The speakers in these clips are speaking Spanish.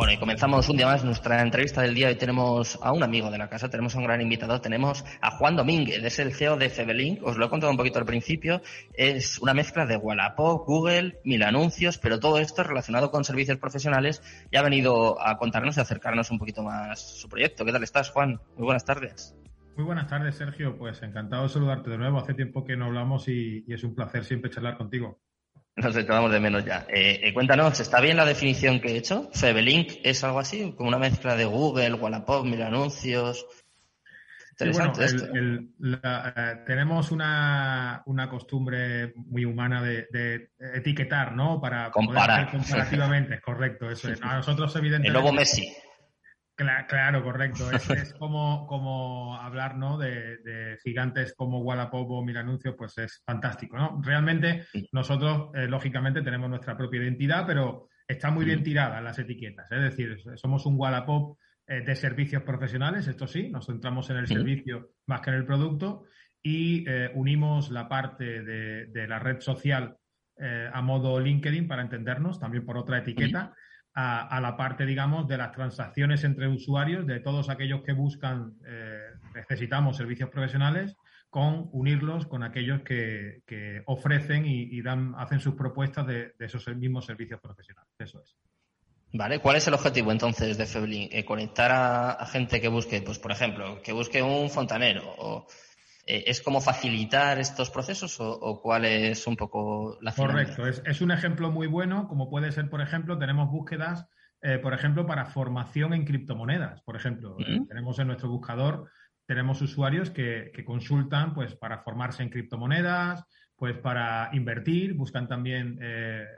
Bueno, y comenzamos un día más nuestra entrevista del día. Hoy tenemos a un amigo de la casa, tenemos a un gran invitado, tenemos a Juan Domínguez, es el CEO de Febelink. Os lo he contado un poquito al principio. Es una mezcla de Wallapop, Google, mil anuncios, pero todo esto relacionado con servicios profesionales y ha venido a contarnos y acercarnos un poquito más su proyecto. ¿Qué tal estás, Juan? Muy buenas tardes. Muy buenas tardes, Sergio. Pues encantado de saludarte de nuevo. Hace tiempo que no hablamos y, y es un placer siempre charlar contigo. Nos echábamos de menos ya. Eh, eh, cuéntanos, ¿está bien la definición que he hecho? ¿Febelink es algo así? ¿Como una mezcla de Google, Wallapop, mil anuncios? Interesante. Eh, tenemos una, una, costumbre muy humana de, etiquetar, ¿no? Para comparar. comparativamente, correcto, eso es. A nosotros, evidentemente. El nuevo Messi. Claro, correcto. Es, como, como hablar ¿no? de, gigantes como Wallapop o Mil Anuncios, pues es fantástico. ¿no? Realmente nosotros, eh, lógicamente, tenemos nuestra propia identidad, pero está muy bien tirada las etiquetas. Es decir, somos un Wallapop eh, de servicios profesionales, esto sí, nos centramos en el servicio más que en el producto y eh, unimos la parte de, la red social a modo LinkedIn para entendernos, también por otra etiqueta a, la parte, digamos, de las transacciones entre usuarios, de todos aquellos que buscan, eh, necesitamos servicios profesionales, con unirlos con aquellos que, ofrecen y, dan, hacen sus propuestas de, esos mismos servicios profesionales. Eso es. Vale, ¿cuál es el objetivo entonces de Feblin? Eh, ¿Conectar a, gente que busque, pues por ejemplo, que busque un fontanero? O, ¿Es como facilitar estos procesos o, cuál es un poco la Correcto, es, un ejemplo muy bueno, como puede ser, por ejemplo, tenemos búsquedas, eh, por ejemplo, para formación en criptomonedas. Por ejemplo, eh, tenemos en nuestro buscador, tenemos usuarios que, consultan pues para formarse en criptomonedas, pues para invertir, buscan también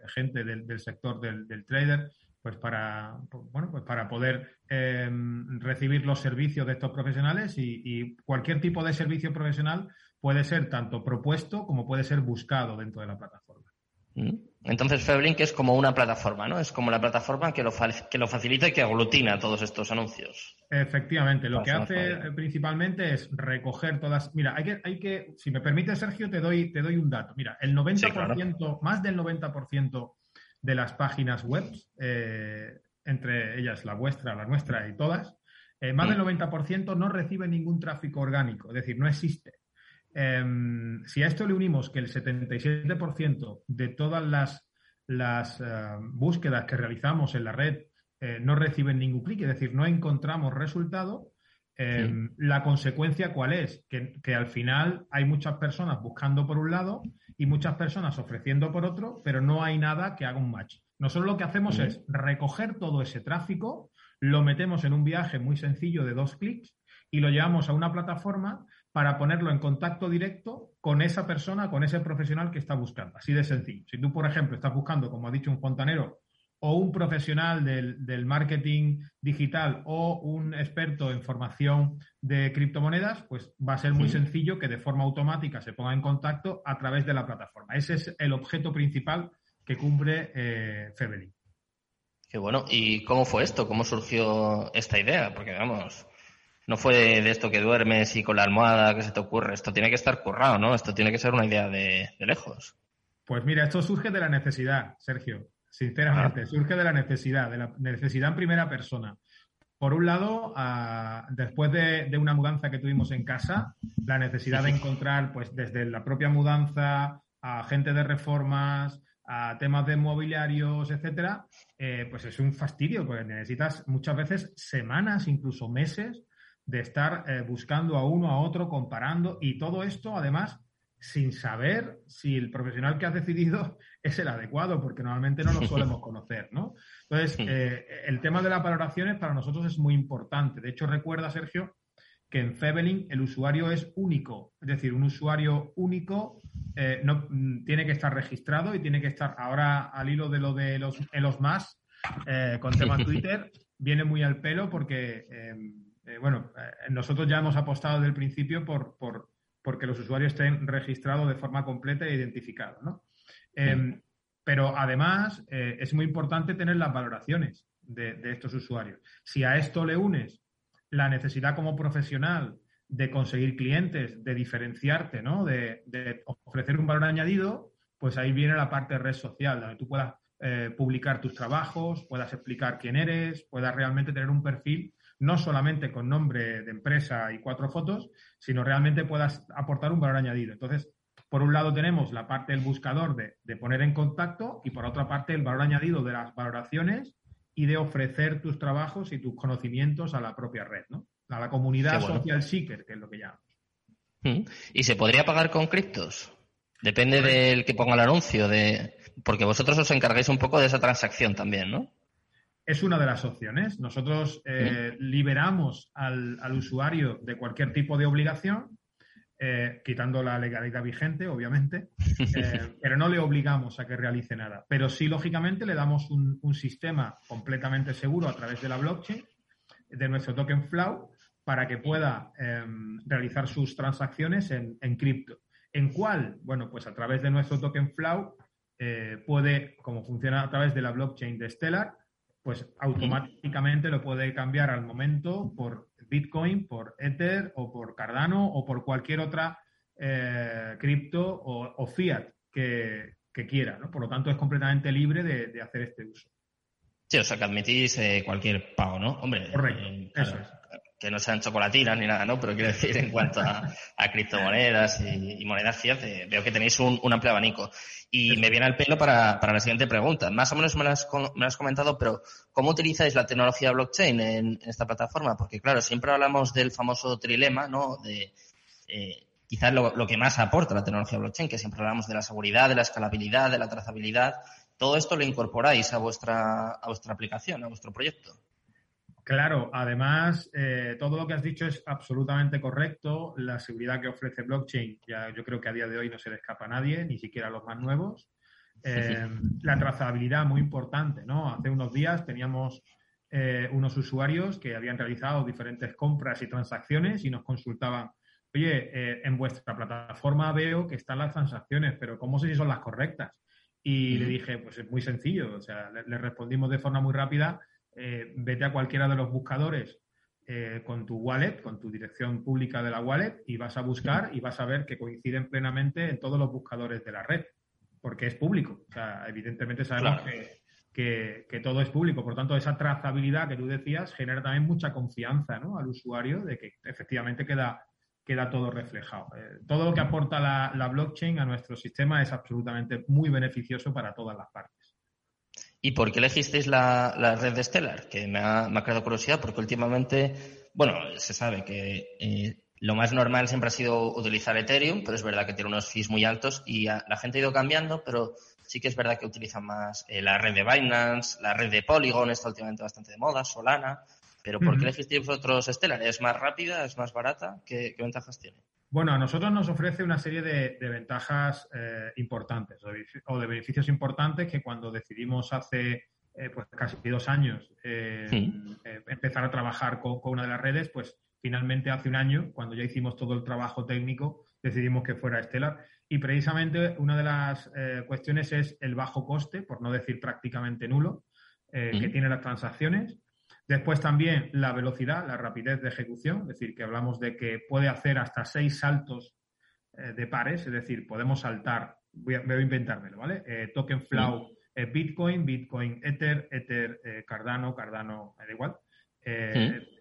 gente del, sector del, del trader pues para, bueno, pues para poder em, recibir los servicios de estos profesionales y, cualquier tipo de servicio profesional puede ser tanto propuesto como puede ser buscado dentro de la plataforma. Mm. Entonces, Feblink es como una plataforma, ¿no? Es como la plataforma que lo, que lo facilita y que aglutina todos estos anuncios. Efectivamente, lo que hace principalmente es recoger todas. Mira, hay que, hay que, si me permite, Sergio, te doy, te doy un dato. Mira, el 90%, más del 90% de las páginas web, eh, entre ellas la vuestra, la nuestra y todas, eh, más del 90% mm. no recibe ningún tráfico orgánico, es decir, no existe. Em, si a esto le unimos que el 77% de todas las, las eh, búsquedas que realizamos en la red no reciben ningún clic, es decir, no encontramos resultado, em, la consecuencia cuál es? Que, que, al final hay muchas personas buscando por un lado y muchas personas ofreciendo por otro, pero no hay nada que haga un match. Nosotros lo que hacemos es recoger todo ese tráfico, lo metemos en un viaje muy sencillo de dos clics y lo llevamos a una plataforma para ponerlo en contacto directo con esa persona, con ese profesional que está buscando. Así de sencillo. Si tú, por ejemplo, estás buscando, como ha dicho un fontanero, o un profesional del, marketing digital o un experto en formación de criptomonedas, pues va a ser muy sencillo que de forma automática se ponga en contacto a través de la plataforma. Ese es el objeto principal que cumple eh, Qué bueno. ¿Y cómo fue esto? ¿Cómo surgió esta idea? Porque, vamos, no fue de, esto que duermes y con la almohada que se te ocurre. Esto tiene que estar currado, ¿no? Esto tiene que ser una idea de lejos. Pues mira, esto surge de la necesidad, Sergio. Sinceramente, surge de la necesidad, de la necesidad en primera persona. Por un lado, después de, una mudanza que tuvimos en casa, la necesidad de encontrar, pues desde la propia mudanza a gente de reformas, a temas de mobiliarios, etcétera, eh, pues es un fastidio, porque necesitas muchas veces semanas, incluso meses, de estar eh, buscando a uno, a otro, comparando, y todo esto, además, sin saber si el profesional que has decidido es el adecuado, porque normalmente no lo solemos conocer, ¿no? Entonces, eh, el tema de las valoraciones para nosotros es muy importante. De hecho, recuerda, Sergio, que en Febelin el usuario es único, es decir, un usuario único eh, no, mm, tiene que estar registrado y tiene que estar ahora al hilo de lo de los, los más eh, con tema Twitter, viene muy al pelo porque, bueno, nosotros ya hemos apostado desde el principio por, por porque los usuarios estén registrados de forma completa e identificados. ¿no? Em, pero además eh, es muy importante tener las valoraciones de, estos usuarios. Si a esto le unes la necesidad como profesional de conseguir clientes, de diferenciarte, ¿no? de, ofrecer un valor añadido, pues ahí viene la parte de red social, donde tú puedas eh, publicar tus trabajos, puedas explicar quién eres, puedas realmente tener un perfil no solamente con nombre de empresa y cuatro fotos, sino realmente puedas aportar un valor añadido. Entonces, por un lado tenemos la parte del buscador de, poner en contacto y por otra parte el valor añadido de las valoraciones y de ofrecer tus trabajos y tus conocimientos a la propia red, ¿no? A la comunidad social seeker, que es lo que llamamos. Mm. ¿Y se podría pagar con criptos? Depende del que ponga el anuncio, de porque vosotros os encargáis un poco de esa transacción también, ¿no? Es una de las opciones. Nosotros eh, liberamos al, usuario de cualquier tipo de obligación, eh, quitando la legalidad vigente, obviamente, eh, pero no le obligamos a que realice nada. Pero sí, lógicamente, le damos un, sistema completamente seguro a través de la blockchain, de nuestro token Flow, para que pueda em, realizar sus transacciones en, en cripto. ¿En cuál? Bueno, pues a través de nuestro token Flow puede, como funciona a través de la blockchain de Stellar, pues automáticamente lo puede cambiar al momento por Bitcoin, por Ether o por Cardano o por cualquier otra eh, cripto o, fiat que, quiera. ¿no? Por lo tanto, es completamente libre de, hacer este uso. Sí, o sea, que admitís eh, cualquier pago, ¿no? Hombre, Correcto, eh, eso es que no sean chocolatinas ni nada, ¿no? Pero quiero decir, en cuanto a, criptomonedas y, monedas fiat, eh, veo que tenéis un, amplio abanico. Y me viene al pelo para, la siguiente pregunta. Más o menos me lo, has, comentado, pero ¿cómo utilizáis la tecnología blockchain en, esta plataforma? Porque, claro, siempre hablamos del famoso trilema, ¿no? De eh, quizás lo, que más aporta la tecnología blockchain, que siempre hablamos de la seguridad, de la escalabilidad, de la trazabilidad. Todo esto lo incorporáis a vuestra, a vuestra aplicación, a vuestro proyecto. Claro, además, eh, todo lo que has dicho es absolutamente correcto. La seguridad que ofrece blockchain, ya yo creo que a día de hoy no se le escapa a nadie, ni siquiera a los más nuevos. Eh, la trazabilidad, muy importante, ¿no? Hace unos días teníamos eh, unos usuarios que habían realizado diferentes compras y transacciones y nos consultaban, oye, en vuestra plataforma veo que están las transacciones, pero ¿cómo sé si son las correctas? Y le dije, pues es muy sencillo, o sea, le respondimos de forma muy rápida eh, vete a cualquiera de los buscadores eh, con tu wallet, con tu dirección pública de la wallet y vas a buscar y vas a ver que coinciden plenamente en todos los buscadores de la red, porque es público. O sea, evidentemente sabemos que, todo es público. Por tanto, esa trazabilidad que tú decías genera también mucha confianza al usuario de que efectivamente queda, queda todo reflejado. Eh, todo lo que aporta la, la blockchain a nuestro sistema es absolutamente muy beneficioso para todas las partes. ¿Y por qué elegisteis la, red de Stellar? Que me ha, creado curiosidad porque últimamente, bueno, se sabe que eh, lo más normal siempre ha sido utilizar Ethereum, pero es verdad que tiene unos fees muy altos y la gente ha ido cambiando, pero sí que es verdad que utilizan más eh, la red de Binance, la red de Polygon, está últimamente bastante de moda, Solana. Pero ¿por qué elegisteis vosotros Stellar? ¿Es más rápida? ¿Es más barata? ¿Qué, qué ventajas tiene? Bueno, a nosotros nos ofrece una serie de, ventajas eh, importantes o de beneficios importantes que cuando decidimos hace eh, pues casi dos años eh, empezar a trabajar con, una de las redes, pues finalmente hace un año, cuando ya hicimos todo el trabajo técnico, decidimos que fuera Stellar. Y precisamente una de las cuestiones es el bajo coste, por no decir prácticamente nulo, que tiene las transacciones. Después también la velocidad, la rapidez de ejecución, es decir, que hablamos de que puede hacer hasta seis saltos eh, de pares, es decir, podemos saltar, voy a, voy a inventármelo, ¿vale? Eh, token Flow, eh, Bitcoin, Bitcoin, Ether, Ether, Cardano, Cardano, da igual,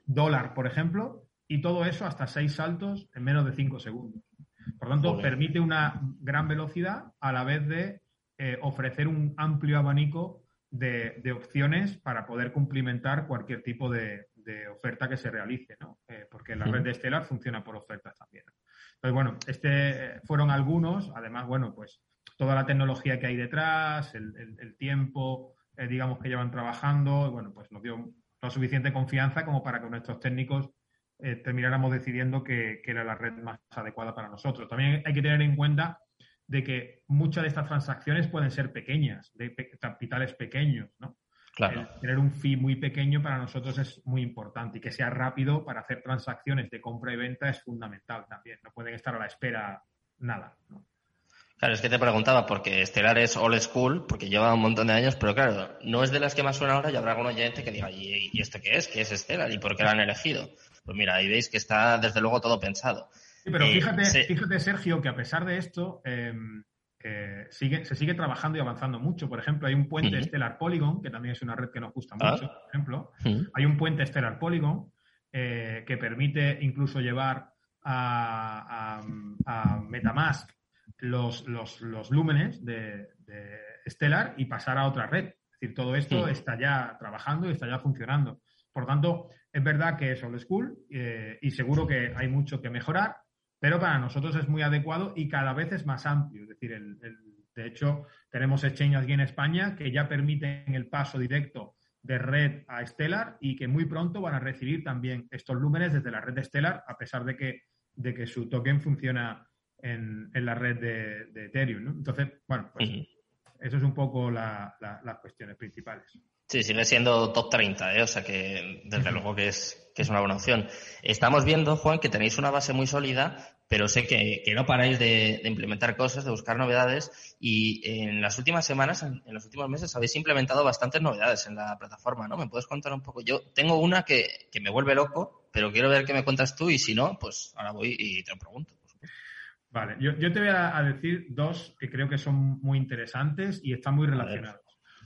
dólar, por ejemplo, y todo eso hasta seis saltos en menos de cinco segundos. Por lo tanto, permite una gran velocidad a la vez de ofrecer un amplio abanico de, opciones para poder cumplimentar cualquier tipo de, oferta que se realice, ¿no? Eh, porque la red de Stellar funciona por ofertas también. Entonces, bueno, este fueron algunos, además, bueno, pues toda la tecnología que hay detrás, el, tiempo, eh, digamos, que llevan trabajando, y bueno, pues nos dio la suficiente confianza como para que nuestros técnicos eh, termináramos decidiendo que, que, era la red más adecuada para nosotros. También hay que tener en cuenta de que muchas de estas transacciones pueden ser pequeñas, de capitales pequeños, ¿no? Claro. tener un fee muy pequeño para nosotros es muy importante y que sea rápido para hacer transacciones de compra y venta es fundamental también. No pueden estar a la espera nada. ¿no? Claro, es que te preguntaba, porque Stellar es old school, porque lleva un montón de años, pero claro, no es de las que más suena ahora y habrá algún oyente que diga, ¿y, y esto qué es? ¿Qué es Stellar? ¿Y por qué lo han elegido? Pues mira, ahí veis que está desde luego todo pensado. Sí, pero eh, fíjate, fíjate, Sergio, que a pesar de esto, em, eh, sigue, se sigue trabajando y avanzando mucho. Por ejemplo, hay un puente Stellar Polygon, que también es una red que nos gusta ah. mucho, por ejemplo. Hay un puente Stellar Polygon eh, que permite incluso llevar a, Metamask los, los, los lúmenes de, Stellar y pasar a otra red. Es decir, todo esto está ya trabajando y está ya funcionando. Por tanto, es verdad que es old school eh, y seguro que hay mucho que mejorar, pero para nosotros es muy adecuado y cada vez es más amplio. Es decir, el, de hecho, tenemos exchanges aquí en España que ya permiten el paso directo de red a Stellar y que muy pronto van a recibir también estos lúmenes desde la red de Stellar, a pesar de que, de que su token funciona en, la red de, Ethereum. Entonces, bueno, pues eso es un poco las cuestiones principales. Sí, sigue siendo top 30, ¿eh? o sea que desde luego que es, que es una buena opción. Estamos viendo, Juan, que tenéis una base muy sólida, pero sé que, no paráis de, implementar cosas, de buscar novedades y en las últimas semanas, en, los últimos meses, habéis implementado bastantes novedades en la plataforma, ¿no? ¿Me puedes contar un poco? Yo tengo una que, que me vuelve loco, pero quiero ver qué me cuentas tú y si no, pues ahora voy y te lo pregunto. Vale, yo, yo, te voy a, decir dos que creo que son muy interesantes y están muy relacionados.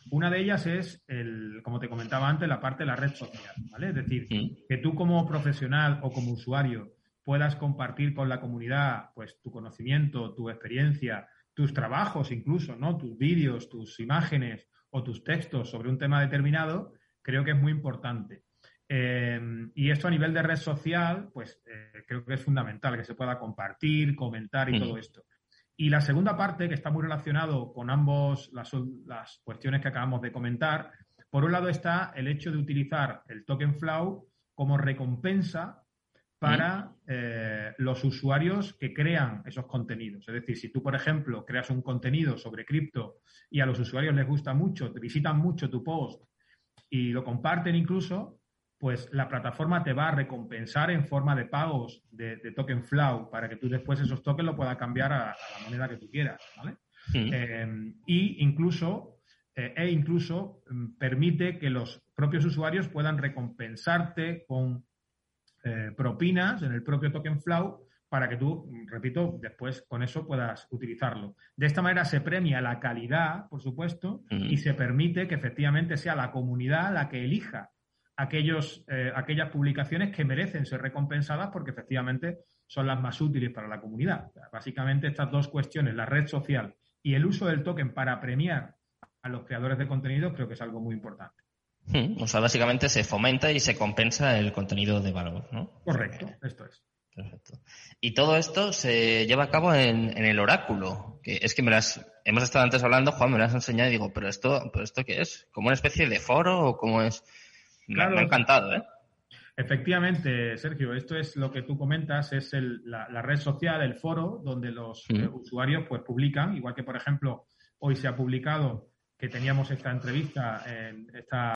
Una de ellas es, el, como te comentaba antes, la parte de la red social, ¿vale? Es decir, que tú como profesional o como usuario puedas compartir con la comunidad pues tu conocimiento, tu experiencia, tus trabajos incluso, ¿no? Tus vídeos, tus imágenes o tus textos sobre un tema determinado, creo que es muy importante. Eh, y esto a nivel de red social, pues eh, creo que es fundamental que se pueda compartir, comentar y todo esto. Y la segunda parte, que está muy relacionado con ambos las, las, cuestiones que acabamos de comentar, por un lado está el hecho de utilizar el token flow como recompensa para eh, los usuarios que crean esos contenidos. Es decir, si tú, por ejemplo, creas un contenido sobre cripto y a los usuarios les gusta mucho, te visitan mucho tu post y lo comparten incluso, pues la plataforma te va a recompensar en forma de pagos de, token flow para que tú después esos tokens lo puedas cambiar a, la moneda que tú quieras, ¿vale? Eh, y incluso, eh, e incluso mm, permite que los propios usuarios puedan recompensarte con eh, propinas en el propio token flow para que tú, repito, después con eso puedas utilizarlo. De esta manera se premia la calidad, por supuesto, y se permite que efectivamente sea la comunidad la que elija aquellos, eh, aquellas publicaciones que merecen ser recompensadas porque efectivamente son las más útiles para la comunidad. básicamente estas dos cuestiones, la red social y el uso del token para premiar a los creadores de contenido, creo que es algo muy importante. Hmm, o sea, básicamente se fomenta y se compensa el contenido de valor, ¿no? Correcto, esto es. Perfecto. Y todo esto se lleva a cabo en, el oráculo, que es que me las hemos estado antes hablando, Juan, me las has enseñado y digo, pero esto, pero esto qué es? ¿Como una especie de foro o cómo es? Me, ha encantado, ¿eh? Efectivamente, Sergio, esto es lo que tú comentas, es la, red social, el foro, donde los eh, usuarios pues publican, igual que por ejemplo hoy se ha publicado que teníamos esta entrevista en esta